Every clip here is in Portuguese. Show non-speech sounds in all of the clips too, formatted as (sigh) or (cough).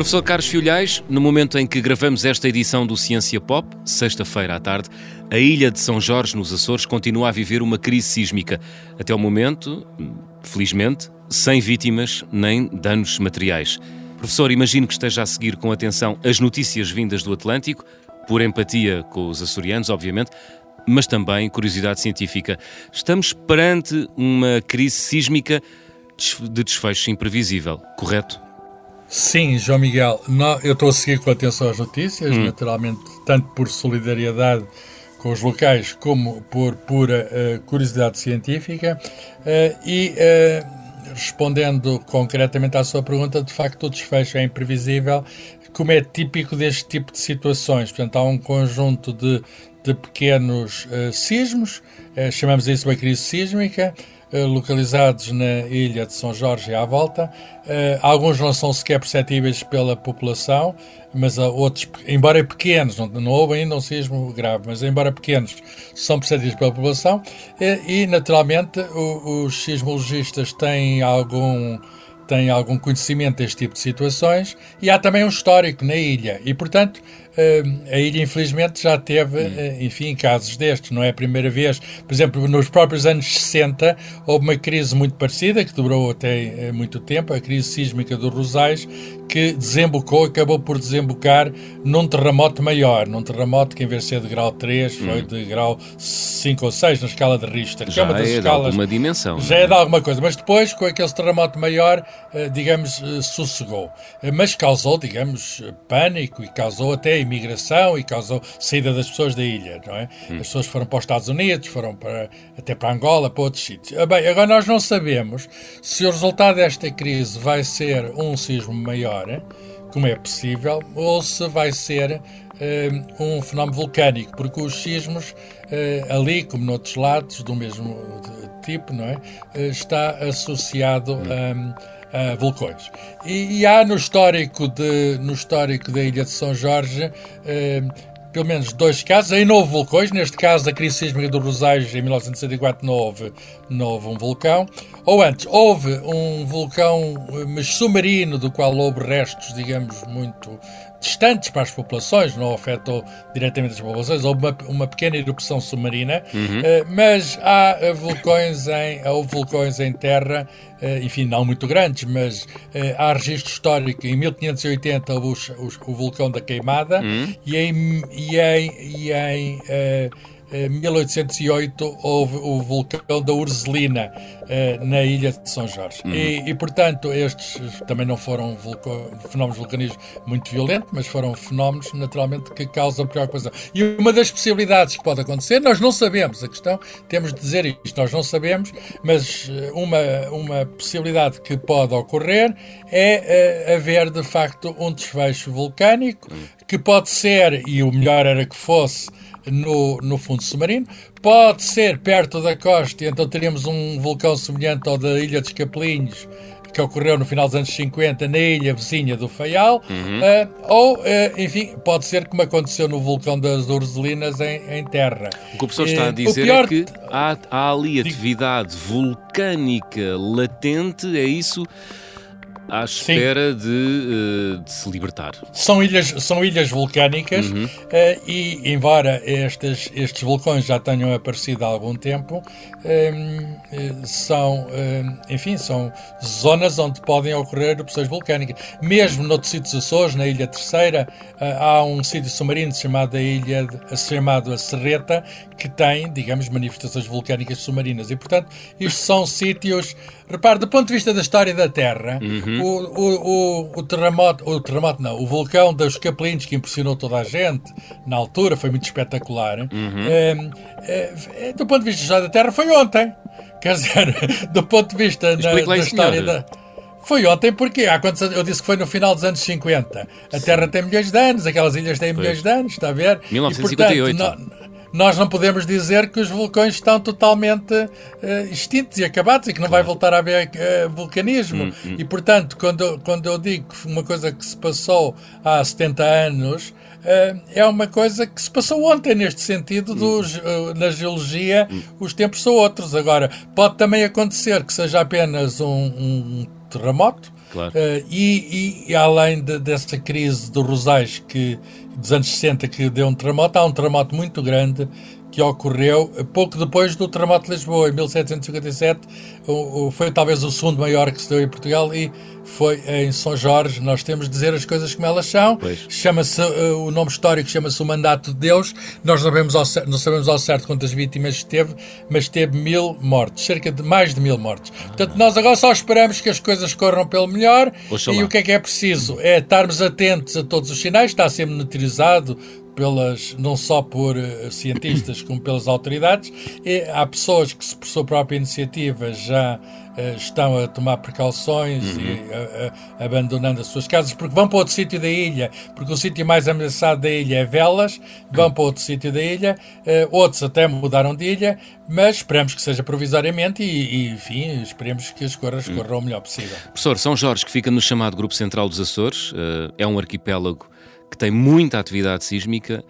Professor Carlos Filhais, no momento em que gravamos esta edição do Ciência Pop, sexta-feira à tarde, a ilha de São Jorge, nos Açores, continua a viver uma crise sísmica. Até o momento, felizmente, sem vítimas nem danos materiais. Professor, imagino que esteja a seguir com atenção as notícias vindas do Atlântico, por empatia com os açorianos, obviamente, mas também curiosidade científica. Estamos perante uma crise sísmica de desfecho imprevisível, correto? Sim, João Miguel, eu estou a seguir com atenção as notícias, hum. naturalmente, tanto por solidariedade com os locais como por pura uh, curiosidade científica. Uh, e uh, respondendo concretamente à sua pergunta, de facto o desfecho é imprevisível, como é típico deste tipo de situações. Portanto, há um conjunto de, de pequenos sismos, chamamos isso uma crise sísmica, eh, localizados na ilha de São Jorge e à volta. Uh, alguns não são sequer perceptíveis pela população, mas outros, embora pequenos, não, não houve ainda um sismo grave, mas embora pequenos, são perceptíveis pela população. E naturalmente, o, os sismologistas têm algum têm algum conhecimento deste tipo de situações e há também um histórico na ilha e, portanto, eh, a ilha infelizmente já teve, hum. enfim, casos destes, não é a primeira vez. Por exemplo, nos próprios anos 60 houve uma crise muito parecida, que durou até eh, muito tempo, a crise sísmica dos Rosais, que desembocou, acabou por desembocar num terremoto maior, num terremoto que em vez de ser de grau 3 foi hum. de grau 5 ou 6 na escala de Richter. Já é, uma das é escalas, de alguma dimensão. Já é? é de alguma coisa, mas depois com aquele terremoto maior, eh, digamos, eh, sossegou. Eh, mas causou, digamos, pânico e causou até imigração e causou saída das pessoas da ilha, não é? Hum. As pessoas foram para os Estados Unidos, foram para, até para Angola, para outros sítios. Ah, bem, agora nós não sabemos se o resultado desta crise vai ser um sismo maior como é possível, ou se vai ser um fenómeno vulcânico, porque os sismos, ali como noutros lados, do mesmo tipo, não é? Está associado a, a vulcões. E, e, há no histórico, de, no histórico da Ilha de São Jorge pelo menos dois casos. Não houve vulcões, neste caso a crise sísmica do Rosais em 1964 não houve, não houve um vulcão. Ou antes, houve um vulcão, mas submarino, do qual houve restos, digamos, muito distantes para as populações, não afetou diretamente as populações, houve uma, uma pequena erupção submarina, uhum. uh, mas há vulcões em, houve vulcões em terra, uh, enfim, não muito grandes, mas uh, há registro histórico, em 1580 houve os, os, o vulcão da Queimada uhum. e em, e em, e em 1808 houve o vulcão da Urzelina eh, na ilha de São Jorge. Uhum. E, e, portanto, estes também não foram fenómenos vulcanismos muito violentos, mas foram fenómenos, naturalmente, que causam preocupação. E uma das possibilidades que pode acontecer, nós não sabemos, a questão, temos de dizer isto, nós não sabemos, mas eh, uma, uma possibilidade que pode ocorrer é uh, haver, de facto, um desfecho vulcânico, uhum. que pode ser, e o melhor era que fosse, no, no fundo submarino. Pode ser perto da costa, então teríamos um vulcão semelhante ao da Ilha dos Capelinhos, que ocorreu no final dos anos 50 na ilha vizinha do Faial, uhum. uh, ou, uh, enfim, pode ser como aconteceu no vulcão das Urzelinas em, em terra. O que o professor está a eh, dizer pior... é que há, há ali atividade vulcânica latente, é isso? À espera de, uh, de, se libertar. São ilhas, são ilhas vulcânicas uhum. uh, e, embora estes, estes vulcões já tenham aparecido há algum tempo, uh, são, enfim, são zonas onde podem ocorrer erupções vulcânicas. Mesmo noutros sítios Açores, na Ilha Terceira, há um sítio submarino chamado a Ilha, chamado a Serreta, que tem, digamos, manifestações vulcânicas submarinas. E, portanto, isto são sítios. Repare, do ponto de vista da história da Terra, uhum. O, o, o, o, terremoto, o terremoto não, o vulcão dos Capelinhos que impressionou toda a gente na altura, foi muito espetacular. Uhum. É, (laughs) do ponto de vista da história da Terra, foi ontem. Quer dizer, do ponto de vista na, da história da. Foi ontem porque há quantos eu disse que foi no final dos anos 50. A Sim. Terra tem milhões de anos, aquelas ilhas têm milhões de anos, está a ver? 1958. E, portanto, nós não podemos dizer que os vulcões estão totalmente uh, extintos e acabados e que não claro. vai voltar a haver uh, vulcanismo. Hum, hum. E, portanto, quando, quando eu digo que uma coisa que se passou há 70 anos, uh, é uma coisa que se passou ontem, neste sentido, dos, uh, na geologia, hum. os tempos são outros. Agora, pode também acontecer que seja apenas um, um terremoto. Claro. Uh, e, e, além de, dessa crise do Rosais que, dos anos 60 que deu um terremoto, há um terremoto muito grande que ocorreu pouco depois do terremoto de Lisboa, em 1757. O, o, foi talvez o segundo maior que se deu em Portugal e foi em São Jorge. Nós temos de dizer as coisas como elas são. Chama-se uh, o nome histórico chama-se o Mandato de Deus. Nós não sabemos, ao, não sabemos ao certo quantas vítimas teve, mas teve mil mortes, cerca de mais de mil mortes. Ah. Portanto, nós agora só esperamos que as coisas corram pelo melhor. Oxalá. E o que é que é preciso? É estarmos atentos a todos os sinais. Está a ser monitorizado pelas, não só por uh, cientistas (clears throat) como pelas autoridades. E há pessoas que, por sua própria iniciativa, já uh, estão a tomar precauções uhum. e uh, abandonando as suas casas, porque vão para outro sítio da ilha, porque o sítio mais ameaçado da ilha é Velas, vão uhum. para outro sítio da ilha, outros até mudaram de ilha, mas esperamos que seja provisoriamente e, e enfim, esperemos que as coisas uhum. corram o melhor possível. Professor, São Jorge, que fica no chamado Grupo Central dos Açores, é um arquipélago que tem muita atividade sísmica.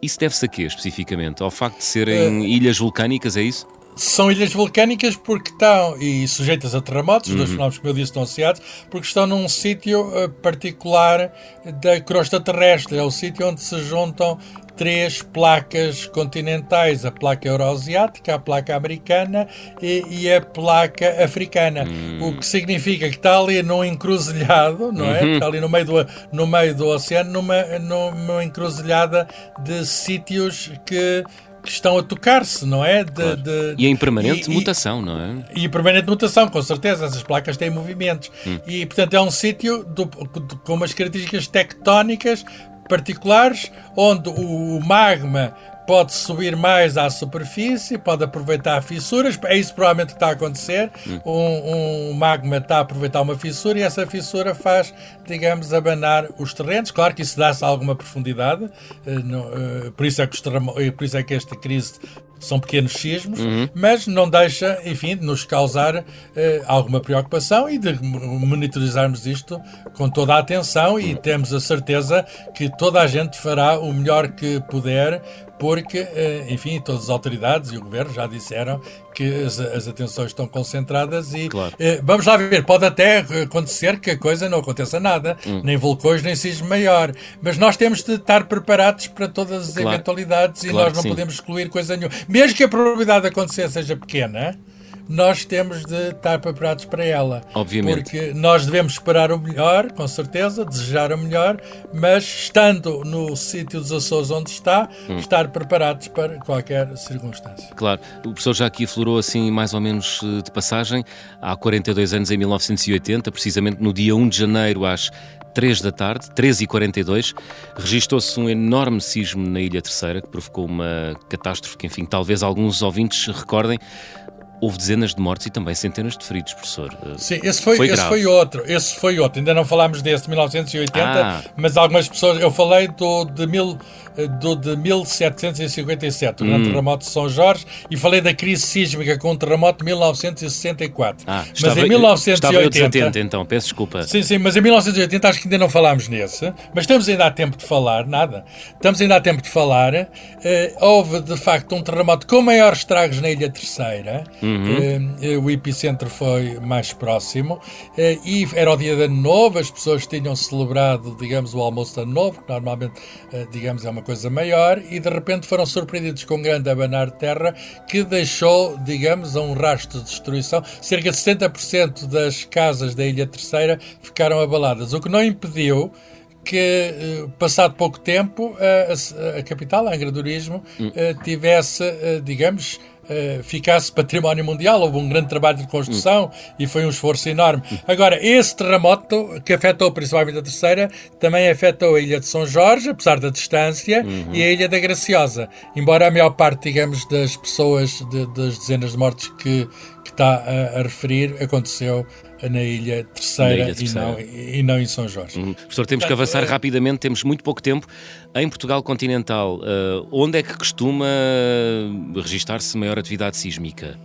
Isso deve-se a quê, especificamente? Ao facto de serem uh, ilhas vulcânicas, é isso? São ilhas vulcânicas porque estão, e sujeitas a terremotos, os dois uhum. fenómenos que eu disse estão associados, porque estão num sítio uh, particular da crosta terrestre. É o sítio onde se juntam três placas continentais, a placa euroasiática, a placa americana e, e a placa africana. Hum. O que significa que está ali num encruzilhado, não é? Uhum. Está ali no meio do, no meio do oceano, numa, numa encruzilhada de sítios que que estão a tocar-se, não é? De, claro. de, e em permanente e, mutação, não é? E em permanente mutação, com certeza. Essas placas têm movimentos. Hum. E, portanto, é um sítio com umas características tectónicas particulares, onde o magma pode subir mais à superfície, pode aproveitar fissuras, é isso provavelmente que está a acontecer. Um, um, magma está a aproveitar uma fissura e essa fissura faz, digamos, abanar os terrenos. Claro que isso dá-se alguma profundidade, uh, uh, por, isso é que uh, por isso é que esta crise são pequenos sismos, uhum. mas não deixa, enfim, de nos causar eh, alguma preocupação e de monitorizarmos isto com toda a atenção e temos a certeza que toda a gente fará o melhor que puder porque, eh, enfim, todas as autoridades e o governo já disseram que as, as atenções estão concentradas e claro. eh, vamos lá ver, pode até acontecer que a coisa não aconteça nada, hum. nem vulcões, nem sismo maior, mas nós temos de estar preparados para todas as claro. eventualidades claro e nós não podemos excluir coisa nenhuma. Mesmo que a probabilidade de acontecer seja pequena, nós temos de estar preparados para ela. Obviamente. Porque nós devemos esperar o melhor, com certeza, desejar o melhor, mas estando no sítio dos Açores onde está, hum. estar preparados para qualquer circunstância. Claro. O professor já aqui aflorou assim, mais ou menos eh, de passagem, há 42 anos, em 1980, precisamente no dia 1 de janeiro, às 3 da tarde, 13h42, registou-se um enorme sismo na Ilha Terceira, que provocou uma catástrofe que, enfim, talvez alguns ouvintes recordem houve dezenas de mortes e também centenas de feridos, professor. Sim, esse foi, foi esse foi outro. Esse foi outro. Ainda não falámos desse de 1980, ah. mas algumas pessoas. Eu falei do de, mil, do de 1757, o grande hum. terremoto de São Jorge, e falei da crise sísmica com o terremoto de 1964. Ah, estava, mas em 1980. então, peço desculpa. Sim, sim, mas em 1980 acho que ainda não falámos nesse. Mas estamos ainda a tempo de falar, nada. Estamos ainda a tempo de falar. Uh, houve, de facto, um terremoto com maiores estragos na Ilha Terceira. Hum Uhum. Uh, o epicentro foi mais próximo uh, e era o dia de ano novo, as pessoas tinham celebrado, digamos, o almoço de ano novo, que normalmente, uh, digamos, é uma coisa maior, e de repente foram surpreendidos com um grande abanar de terra que deixou, digamos, um rastro de destruição. Cerca de 60% das casas da Ilha Terceira ficaram abaladas, o que não impediu que, passado pouco tempo, a, a capital, a Angra do Turismo, hum. tivesse, digamos, uh, ficasse património mundial. Houve um grande trabalho de construção e foi um esforço enorme. Agora, esse terremoto, que afetou principalmente a terceira, também afetou a Ilha de São Jorge, apesar da distância, uhum. e a Ilha da Graciosa. Embora a maior parte, digamos, das pessoas, de, das dezenas de mortes que, que está a, a referir, aconteceu na Ilha Terceira, ilha terceira. E, não, e, não, em São Jorge. Uhum. Professor, temos que avançar é... rapidamente, temos muito pouco tempo. Em Portugal continental, uh, onde é que costuma registar-se maior atividade sísmica?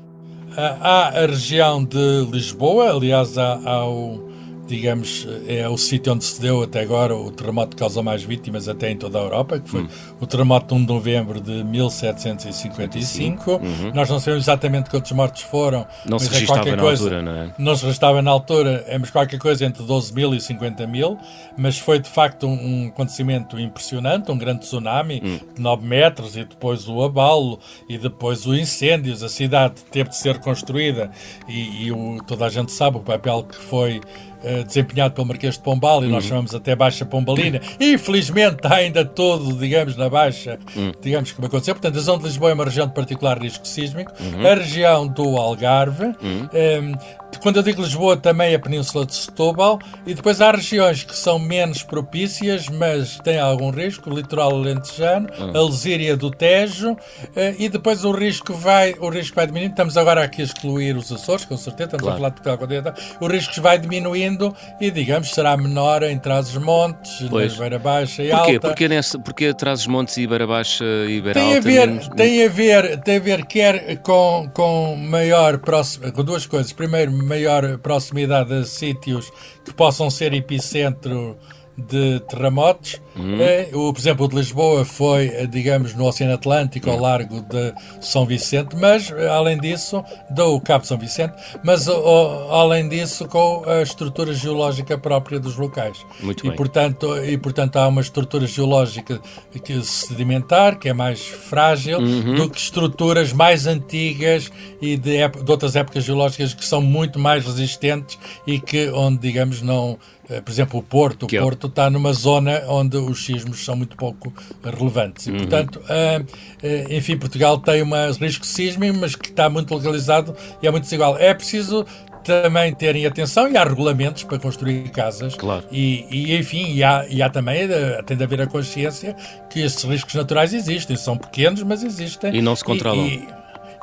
Há a região de Lisboa, aliás, há, há o, digamos, é o sítio onde se deu até agora o terremoto que causou mais vítimas até em toda a Europa, que foi hum. o terremoto de 1 de novembro de 1755. Uhum. Nós não sabemos exatamente quantos mortos foram. Não se é registava na coisa, altura, não é? Não se registava na altura, é mas qualquer coisa entre 12 mil e 50 mil, mas foi de facto um, um acontecimento impressionante, um grande tsunami hum. de 9 metros e depois o abalo e depois os incêndios. A cidade teve de ser construída e, e o, toda a gente sabe o papel que foi uh, desempenhado pelo Marquês de Pombal e uhum. nós chamamos até Baixa Pombalina. Infelizmente está ainda todo, digamos, na Baixa, uhum. digamos como aconteceu. Portanto, a zona de Lisboa é uma região de particular risco sísmico. Uhum. A região do Algarve. Um, uhum. ehm, quando eu digo Lisboa, também a Península de Setúbal, e depois há regiões que são menos propícias, mas têm algum risco, o litoral alentejano, uhum. a Lesíria do Tejo, eh, e depois o risco vai, o risco vai diminuindo. Estamos agora aqui a excluir os Açores, com certeza, estamos claro. a falar de Portugal continental. O risco vai diminuindo e, digamos, será menor em Trás-os-Montes, nas Beira Baixa e Porquê? Alta. Porquê, nesse, porquê Trás-os-Montes e Beira Baixa e Beira tem Alta? A ver, tem, a ver, tem a ver quer com, com maior próximo, com duas coisas. Primeiro, maior proximidade a sítios que possam ser epicentro de terremotos. Uhum. É, o, por exemplo, o de Lisboa foi, eh, digamos, no Oceano Atlântico, ao uhum. largo de São Vicente, mas, eh, além disso, do Cabo São Vicente, mas, além disso, com a estrutura geológica própria dos locais. Muito e, bem. Portanto, e, portanto, há uma estrutura geológica que sedimentar, que é mais frágil, uhum. do que estruturas mais antigas e de, de outras épocas geológicas que são muito mais resistentes e que, onde, digamos, não eh, por exemplo, o Porto. O que é Porto é? está numa zona onde os sismos são muito pouco relevantes. E, uhum. portanto, uh, uh, enfim, Portugal tem um risco sísmico, mas que está muito localizado e é muito desigual. É preciso também terem atenção e há regulamentos para construir casas. Claro. E, e enfim, e há, e há também, tem de haver a consciência que esses riscos naturais existem. São pequenos, mas existem. E não se controlam. E,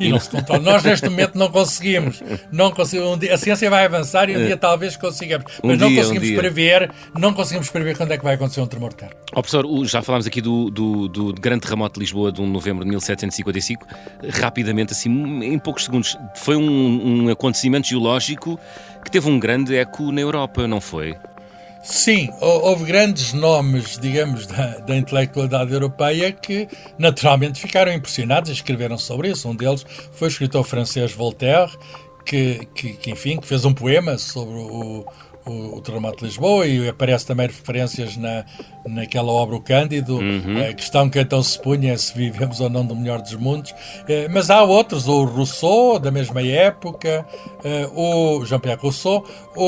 e, não se controla. Nós neste momento não conseguimos. Não conseguimos um dia, a ciência vai avançar e um é. dia talvez consigamos. Mas um não dia, conseguimos um prever, não conseguimos prever quando é que vai acontecer um tremor de terra. Oh, professor, já falámos aqui do, do, do, grande terremoto de Lisboa de 1 de novembro de 1755. Rapidamente, assim, em poucos segundos, foi um, um acontecimento geológico que teve um grande eco na Europa, não foi? Sim, houve grandes nomes, digamos, da, da, intelectualidade europeia que naturalmente ficaram impressionados e escreveram sobre isso. Um deles foi o escritor francês Voltaire, que, que, que enfim, que fez um poema sobre o, o, o terremoto de Lisboa e aparece também referências na, naquela obra O Cândido, uhum. a questão que então se punha se vivemos ou não do melhor dos mundos. Eh, mas há outros, o Rousseau, da mesma época, eh, o Jean-Pierre Rousseau, o,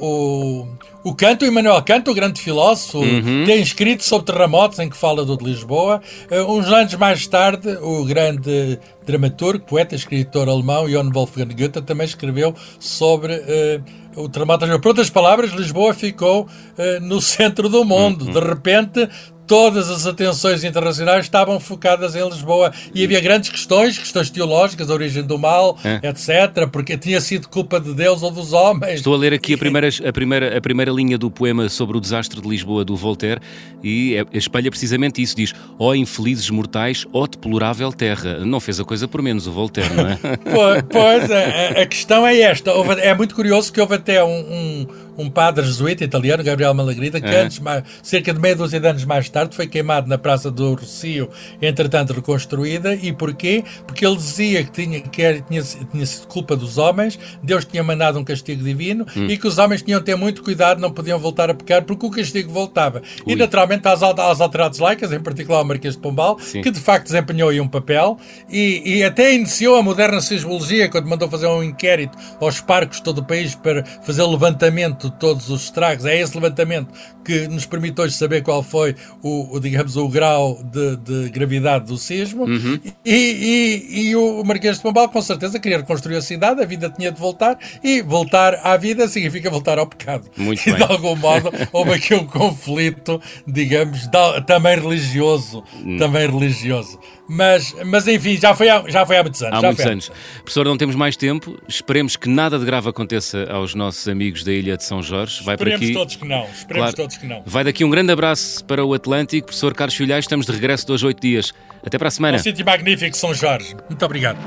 o, o Canto, o Emmanuel Canto, o grande filósofo, uhum. tem escrito sobre terremotos em que fala do de Lisboa. Eh, uns anos mais tarde, o grande dramaturgo, poeta, escritor alemão, Johann Wolfgang Goethe, também escreveu sobre uh, o terremoto. Por outras palavras, Lisboa ficou uh, no centro do mundo. Uhum. De repente, todas as atenções internacionais estavam focadas em Lisboa e havia grandes questões, questões teológicas, a origem do mal, é. etc., porque tinha sido culpa de Deus ou dos homens. Estou a ler aqui a primeira, a primeira, a primeira linha do poema sobre o desastre de Lisboa do Voltaire e é, espelha precisamente isso, diz ó oh, infelizes mortais, ó oh, deplorável terra. Não fez a coisa por menos o Voltaire, não é? (laughs) pois, a, a, questão é esta. É muito curioso que houve até um, um, um padre jesuíta italiano, Gabriel Malagrida, que é. antes, mais, cerca de meia dúzia de anos mais tarde foi queimado na Praça do Rocio, entretanto reconstruída. E porquê? Porque ele dizia que tinha, que era, tinha, tinha sido culpa dos homens, Deus tinha mandado um castigo divino hum. e que os homens tinham de ter muito cuidado, não podiam voltar a pecar porque o castigo voltava. Ui. E naturalmente às, às autoridades laicas, em particular o Marquês de Pombal, Sim. que de facto desempenhou aí um papel e, e até iniciou a moderna sismologia quando mandou fazer um inquérito aos parques de todo o país para fazer o levantamento de todos os estragos. É esse levantamento que nos permite hoje saber qual foi o, digamos, o grau de, de gravidade do sismo. Uhum. E, e, e, o Marquês de Pombal, com certeza, queria reconstruir a cidade, a vida tinha de voltar, e voltar à vida significa voltar ao pecado. Muito e, bem. de algum modo, houve aqui um conflito, digamos, também religioso, hum. também religioso. Mas, mas enfim, já foi há, já foi há muitos anos. Há muitos anos. Professor, não temos mais tempo. Esperemos que nada de grave aconteça aos nossos amigos da Ilha de São Jorge. Vai Esperemos aqui. todos que não. Esperemos claro. todos que não. Vai daqui um grande abraço para o Atlântico. Professor Carlos Filhais, estamos de regresso de hoje oito dias. Até para a semana. Um sítio magnífico, São Jorge. Muito obrigado.